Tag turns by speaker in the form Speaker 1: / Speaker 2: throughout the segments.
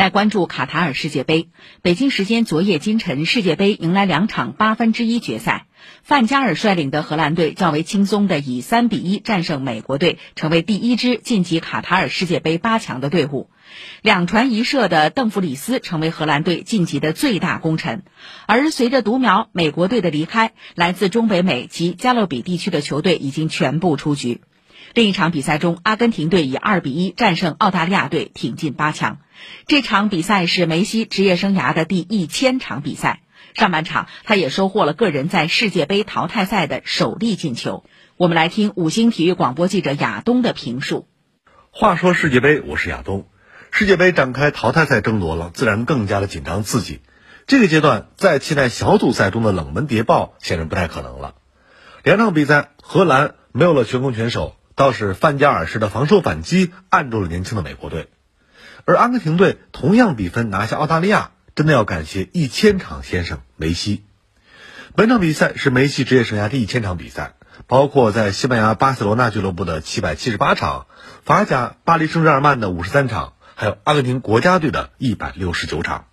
Speaker 1: 来关注卡塔尔世界杯。北京时间昨夜今晨，世界杯迎来两场八分之一决赛。范加尔率领的荷兰队较为轻松地以三比一战胜美国队，成为第一支晋级卡塔尔世界杯八强的队伍。两传一射的邓弗里斯成为荷兰队晋级的最大功臣。而随着独苗美国队的离开，来自中北美及加勒比地区的球队已经全部出局。另一场比赛中，阿根廷队以二比一战胜澳大利亚队，挺进八强。这场比赛是梅西职业生涯的第一千场比赛。上半场，他也收获了个人在世界杯淘汰赛的首粒进球。我们来听五星体育广播记者亚东的评述。
Speaker 2: 话说世界杯，我是亚东。世界杯展开淘汰赛争夺了，自然更加的紧张刺激。这个阶段，再期待小组赛中的冷门谍报，显然不太可能了。两场比赛，荷兰没有了全攻全守。倒是范加尔式的防守反击按住了年轻的美国队，而阿根廷队同样比分拿下澳大利亚，真的要感谢一千场先生梅西。本场比赛是梅西职业生涯第一千场比赛，包括在西班牙巴塞罗那俱乐部的七百七十八场，法甲巴黎圣日耳曼的五十三场，还有阿根廷国家队的一百六十九场。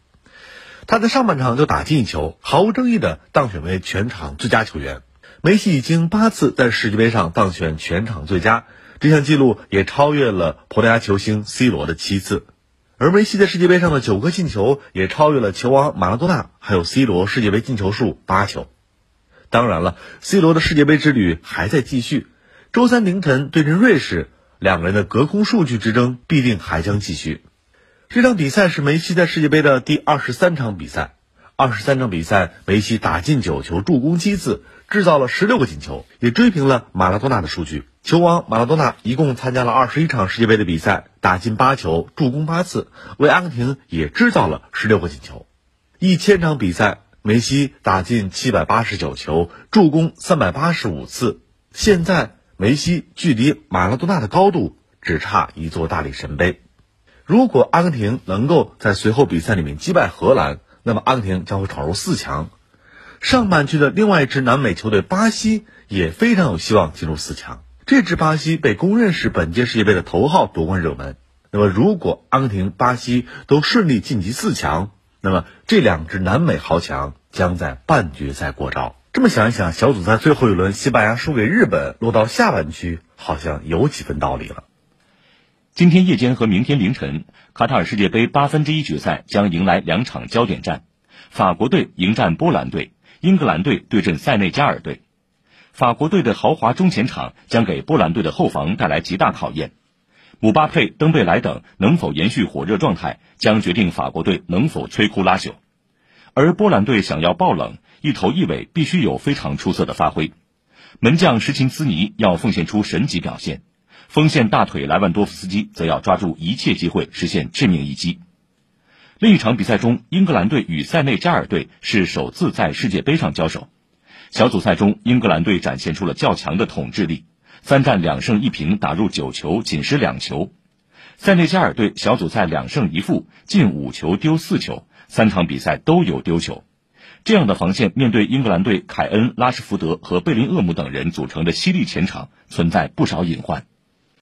Speaker 2: 他在上半场就打进一球，毫无争议的当选为全场最佳球员。梅西已经八次在世界杯上当选全场最佳，这项纪录也超越了葡萄牙球星 C 罗的七次。而梅西在世界杯上的九个进球，也超越了球王马拉多纳还有 C 罗世界杯进球数八球。当然了，C 罗的世界杯之旅还在继续。周三凌晨对阵瑞士，两个人的隔空数据之争必定还将继续。这场比赛是梅西在世界杯的第二十三场比赛。二十三场比赛，梅西打进九球，助攻七次，制造了十六个进球，也追平了马拉多纳的数据。球王马拉多纳一共参加了二十一场世界杯的比赛，打进八球，助攻八次，为阿根廷也制造了十六个进球。一千场比赛，梅西打进七百八十九球，助攻三百八十五次。现在，梅西距离马拉多纳的高度只差一座大力神杯。如果阿根廷能够在随后比赛里面击败荷兰，那么阿根廷将会闯入四强，上半区的另外一支南美球队巴西也非常有希望进入四强。这支巴西被公认是本届世界杯的头号夺冠热门。那么，如果阿根廷、巴西都顺利晋级四强，那么这两支南美豪强将在半决赛过招。这么想一想，小组赛最后一轮西班牙输给日本，落到下半区，好像有几分道理了。
Speaker 3: 今天夜间和明天凌晨，卡塔尔世界杯八分之一决赛将迎来两场焦点战：法国队迎战波兰队，英格兰队对阵塞内加尔队。法国队的豪华中前场将给波兰队的后防带来极大考验，姆巴佩、登贝莱等能否延续火热状态，将决定法国队能否摧枯拉朽。而波兰队想要爆冷，一头一尾必须有非常出色的发挥，门将什琴斯尼要奉献出神级表现。锋线大腿莱万多夫斯基则要抓住一切机会实现致命一击。另一场比赛中，英格兰队与塞内加尔队是首次在世界杯上交手。小组赛中，英格兰队展现出了较强的统治力，三战两胜一平，打入九球，仅失两球。塞内加尔队小组赛两胜一负，进五球丢四球，三场比赛都有丢球。这样的防线面对英格兰队凯恩、拉什福德和贝林厄姆等人组成的犀利前场，存在不少隐患。